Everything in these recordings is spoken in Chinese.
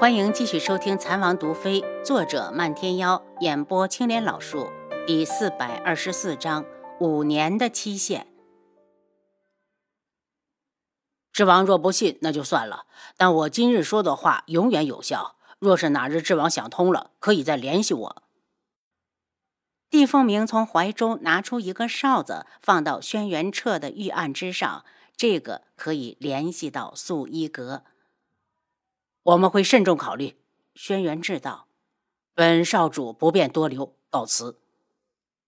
欢迎继续收听《残王毒妃》，作者漫天妖，演播青莲老树，第四百二十四章五年的期限。智王若不信，那就算了。但我今日说的话永远有效。若是哪日智王想通了，可以再联系我。帝凤鸣从怀中拿出一个哨子，放到轩辕彻的玉案之上，这个可以联系到素衣阁。我们会慎重考虑。轩辕志道：“本少主不便多留，告辞。”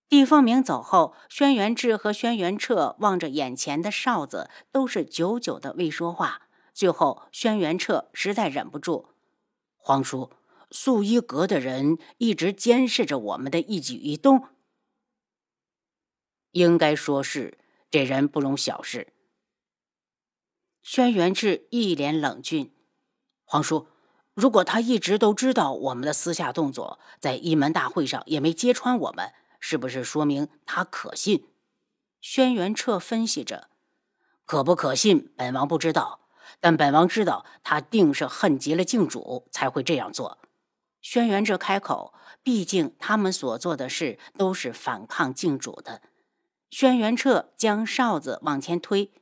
帝凤鸣走后，轩辕志和轩辕彻望着眼前的哨子，都是久久的未说话。最后，轩辕彻实在忍不住：“皇叔，素衣阁的人一直监视着我们的一举一动。应该说是，这人不容小视。”轩辕志一脸冷峻。皇叔，如果他一直都知道我们的私下动作，在一门大会上也没揭穿我们，是不是说明他可信？轩辕彻分析着，可不可信，本王不知道，但本王知道他定是恨极了靖主才会这样做。轩辕彻开口，毕竟他们所做的事都是反抗靖主的。轩辕彻将哨子往前推，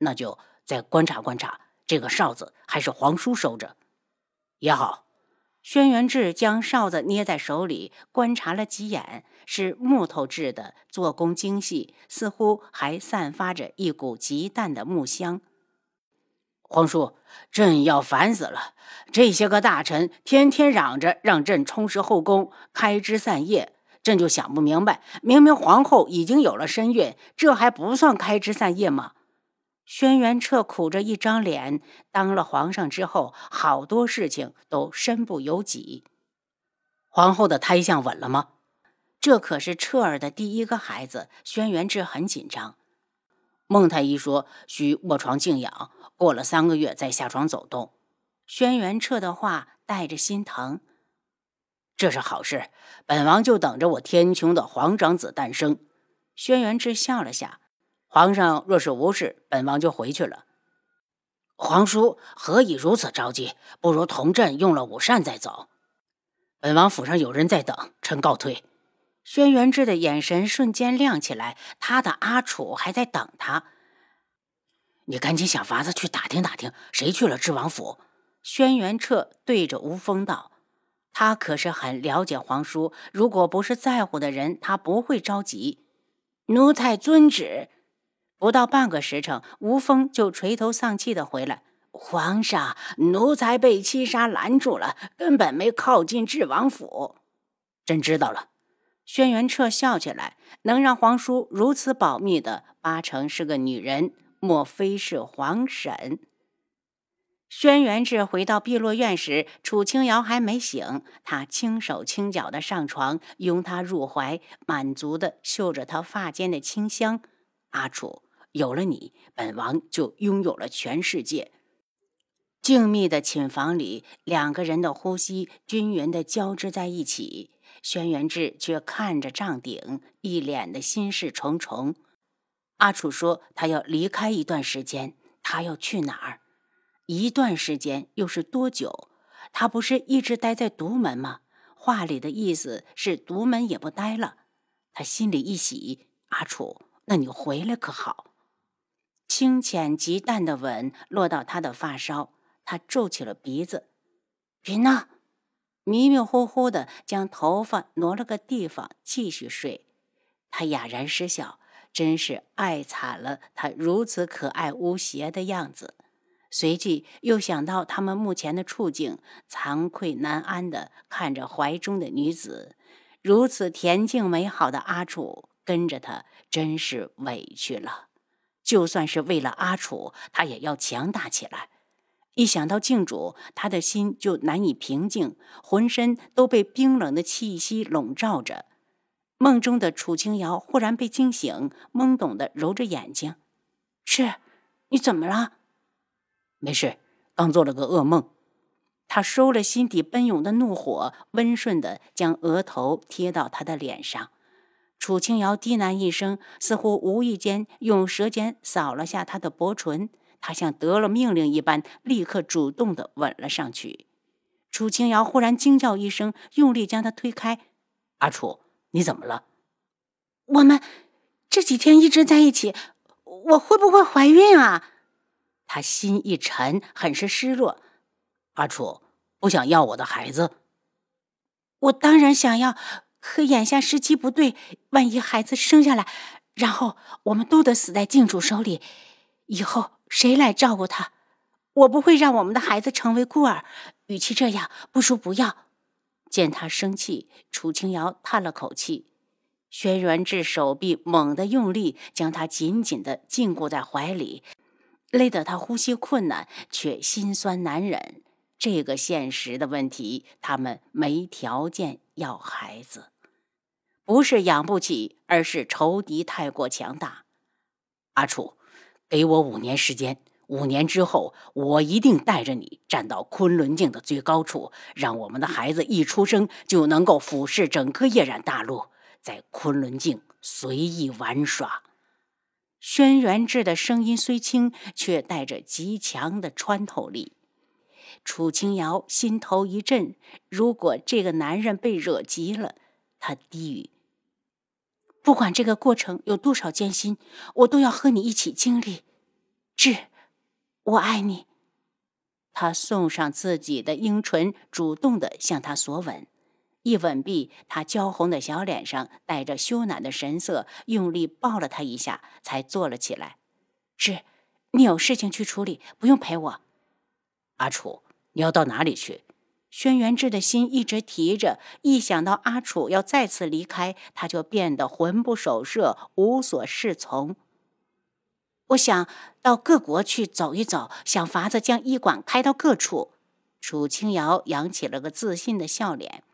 那就再观察观察。这个哨子还是皇叔收着也好。轩辕志将哨子捏在手里，观察了几眼，是木头制的，做工精细，似乎还散发着一股极淡的木香。皇叔，朕要烦死了！这些个大臣天天嚷着让朕充实后宫，开枝散叶，朕就想不明白，明明皇后已经有了身孕，这还不算开枝散叶吗？轩辕彻苦着一张脸，当了皇上之后，好多事情都身不由己。皇后的胎相稳了吗？这可是彻儿的第一个孩子，轩辕志很紧张。孟太医说需卧床静养，过了三个月再下床走动。轩辕彻的话带着心疼。这是好事，本王就等着我天穹的皇长子诞生。轩辕志笑了笑。皇上若是无事，本王就回去了。皇叔何以如此着急？不如同朕用了午膳再走。本王府上有人在等，臣告退。轩辕志的眼神瞬间亮起来，他的阿楚还在等他。你赶紧想法子去打听打听，谁去了智王府？轩辕彻对着吴峰道：“他可是很了解皇叔，如果不是在乎的人，他不会着急。”奴才遵旨。不到半个时辰，吴峰就垂头丧气的回来。皇上，奴才被七杀拦住了，根本没靠近智王府。朕知道了。轩辕彻笑起来，能让皇叔如此保密的，八成是个女人，莫非是皇婶？轩辕志回到碧落院时，楚清瑶还没醒，他轻手轻脚的上床，拥她入怀，满足的嗅着她发间的清香。阿楚。有了你，本王就拥有了全世界。静谧的寝房里，两个人的呼吸均匀的交织在一起。轩辕志却看着帐顶，一脸的心事重重。阿楚说他要离开一段时间，他要去哪儿？一段时间又是多久？他不是一直待在独门吗？话里的意思是独门也不待了。他心里一喜，阿楚，那你回来可好？清浅极淡的吻落到他的发梢，他皱起了鼻子。云娜迷迷糊糊的将头发挪了个地方，继续睡。他哑然失笑，真是爱惨了他如此可爱无邪的样子。随即又想到他们目前的处境，惭愧难安的看着怀中的女子，如此恬静美好的阿楚跟着他，真是委屈了。就算是为了阿楚，他也要强大起来。一想到靖主，他的心就难以平静，浑身都被冰冷的气息笼罩着。梦中的楚清瑶忽然被惊醒，懵懂的揉着眼睛：“是，你怎么了？”“没事，刚做了个噩梦。”他收了心底奔涌的怒火，温顺的将额头贴到他的脸上。楚清瑶低喃一声，似乎无意间用舌尖扫了下他的薄唇。他像得了命令一般，立刻主动的吻了上去。楚清瑶忽然惊叫一声，用力将他推开。阿楚，你怎么了？我们这几天一直在一起，我会不会怀孕啊？他心一沉，很是失落。阿楚，不想要我的孩子？我当然想要，可眼下时机不对，万一孩子生下来，然后我们都得死在静主手里，以后谁来照顾他？我不会让我们的孩子成为孤儿。与其这样，不如不要。见他生气，楚清瑶叹了口气。轩辕志手臂猛地用力，将他紧紧的禁锢在怀里，勒得他呼吸困难，却心酸难忍。这个现实的问题，他们没条件要孩子，不是养不起，而是仇敌太过强大。阿楚，给我五年时间，五年之后，我一定带着你站到昆仑镜的最高处，让我们的孩子一出生就能够俯视整个夜染大陆，在昆仑镜随意玩耍。轩辕志的声音虽轻，却带着极强的穿透力。楚清瑶心头一震，如果这个男人被惹急了，他低语：“不管这个过程有多少艰辛，我都要和你一起经历。”志，我爱你。他送上自己的樱唇，主动的向他索吻。一吻毕，他娇红的小脸上带着羞赧的神色，用力抱了他一下，才坐了起来。志，你有事情去处理，不用陪我。阿楚，你要到哪里去？轩辕志的心一直提着，一想到阿楚要再次离开，他就变得魂不守舍，无所适从。我想到各国去走一走，想法子将医馆开到各处。楚清瑶扬起了个自信的笑脸。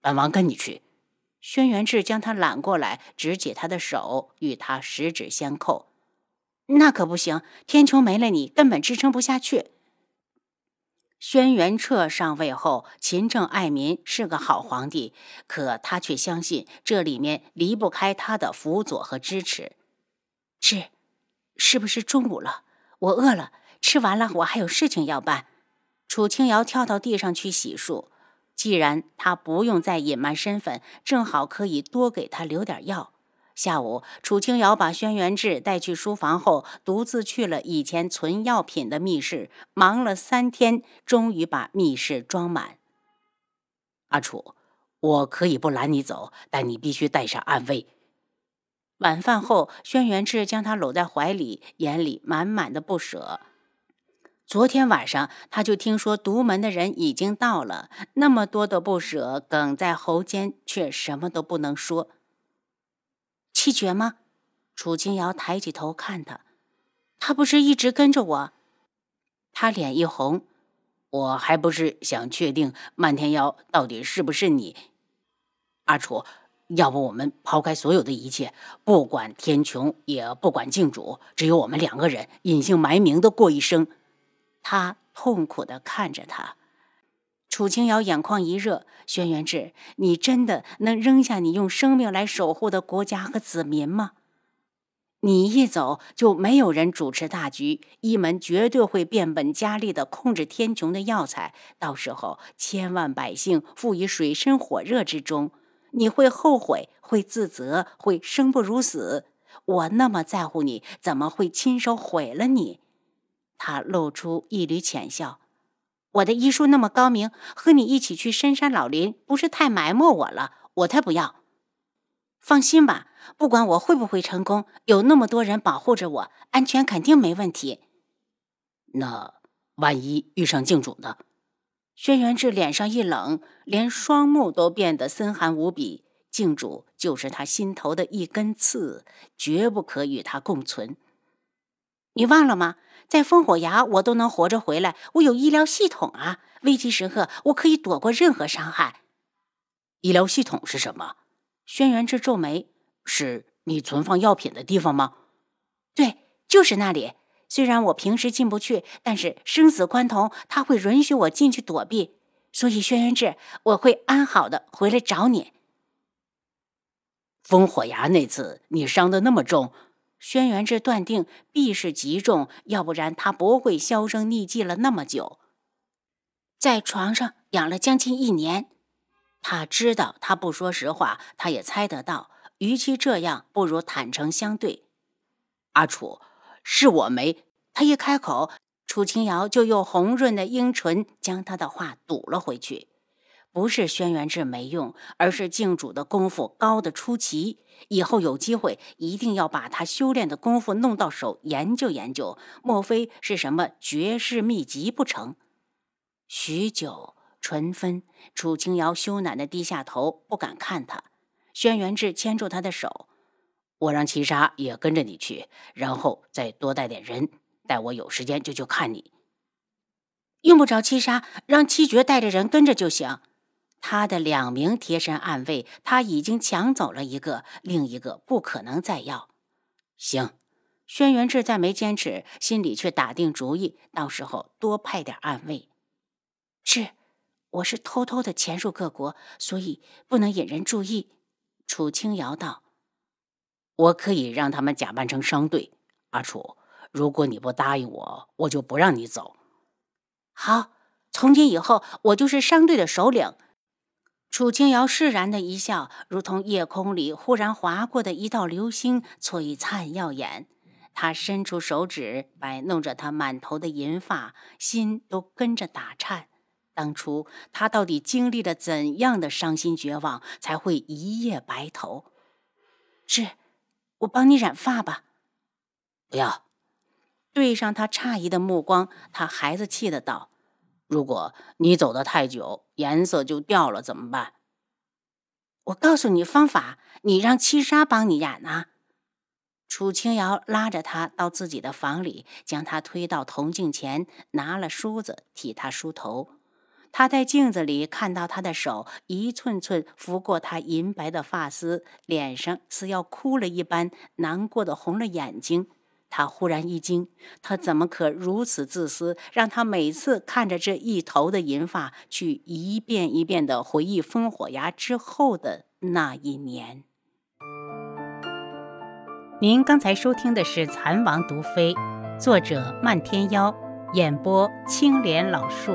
本王跟你去。轩辕志将他揽过来，指起他的手，与他十指相扣。那可不行，天穹没了你，根本支撑不下去。轩辕彻上位后，勤政爱民，是个好皇帝。可他却相信这里面离不开他的辅佐和支持。是，是不是中午了？我饿了。吃完了，我还有事情要办。楚清瑶跳到地上去洗漱。既然他不用再隐瞒身份，正好可以多给他留点药。下午，楚清瑶把轩辕志带去书房后，独自去了以前存药品的密室。忙了三天，终于把密室装满。阿楚，我可以不拦你走，但你必须带上暗卫。晚饭后，轩辕志将他搂在怀里，眼里满满的不舍。昨天晚上，他就听说独门的人已经到了，那么多的不舍哽在喉间，却什么都不能说。七绝吗？楚清瑶抬起头看他，他不是一直跟着我？他脸一红，我还不是想确定漫天妖到底是不是你。阿楚，要不我们抛开所有的一切，不管天穹，也不管镜主，只有我们两个人隐姓埋名的过一生。他痛苦的看着他。楚清瑶眼眶一热：“轩辕志，你真的能扔下你用生命来守护的国家和子民吗？你一走，就没有人主持大局，一门绝对会变本加厉的控制天穹的药材，到时候千万百姓负于水深火热之中，你会后悔，会自责，会生不如死。我那么在乎你，怎么会亲手毁了你？”他露出一缕浅笑。我的医术那么高明，和你一起去深山老林，不是太埋没我了？我才不要！放心吧，不管我会不会成功，有那么多人保护着我，安全肯定没问题。那万一遇上镜主呢？轩辕志脸上一冷，连双目都变得森寒无比。镜主就是他心头的一根刺，绝不可与他共存。你忘了吗？在烽火崖，我都能活着回来。我有医疗系统啊，危急时刻我可以躲过任何伤害。医疗系统是什么？轩辕志皱眉：“是你存放药品的地方吗？”“对，就是那里。虽然我平时进不去，但是生死关头，他会允许我进去躲避。所以，轩辕志，我会安好的回来找你。”烽火崖那次，你伤的那么重。轩辕志断定必是极重，要不然他不会销声匿迹了那么久。在床上养了将近一年。他知道他不说实话，他也猜得到，与其这样，不如坦诚相对。阿楚，是我没……他一开口，楚清瑶就用红润的樱唇将他的话堵了回去。不是轩辕志没用，而是静主的功夫高的出奇。以后有机会，一定要把他修炼的功夫弄到手，研究研究。莫非是什么绝世秘籍不成？许久，唇分，楚清瑶羞赧的低下头，不敢看他。轩辕志牵住他的手：“我让七杀也跟着你去，然后再多带点人，待我有时间就去看你。用不着七杀，让七绝带着人跟着就行。”他的两名贴身暗卫，他已经抢走了一个，另一个不可能再要。行，轩辕志再没坚持，心里却打定主意，到时候多派点暗卫。是，我是偷偷的潜入各国，所以不能引人注意。楚清瑶道：“我可以让他们假扮成商队。阿楚，如果你不答应我，我就不让你走。”好，从今以后，我就是商队的首领。楚清瑶释然的一笑，如同夜空里忽然划过的一道流星，璀璨耀眼。他伸出手指摆弄着她满头的银发，心都跟着打颤。当初他到底经历了怎样的伤心绝望，才会一夜白头？是，我帮你染发吧。不要。对上他诧异的目光，他孩子气的道。如果你走得太久，颜色就掉了，怎么办？我告诉你方法，你让七杀帮你染啊！楚清瑶拉着他到自己的房里，将他推到铜镜前，拿了梳子替他梳头。他在镜子里看到他的手一寸寸拂过他银白的发丝，脸上似要哭了一般，难过的红了眼睛。他忽然一惊，他怎么可如此自私，让他每次看着这一头的银发，去一遍一遍的回忆烽火崖之后的那一年？您刚才收听的是《蚕王毒妃》，作者漫天妖，演播青莲老树。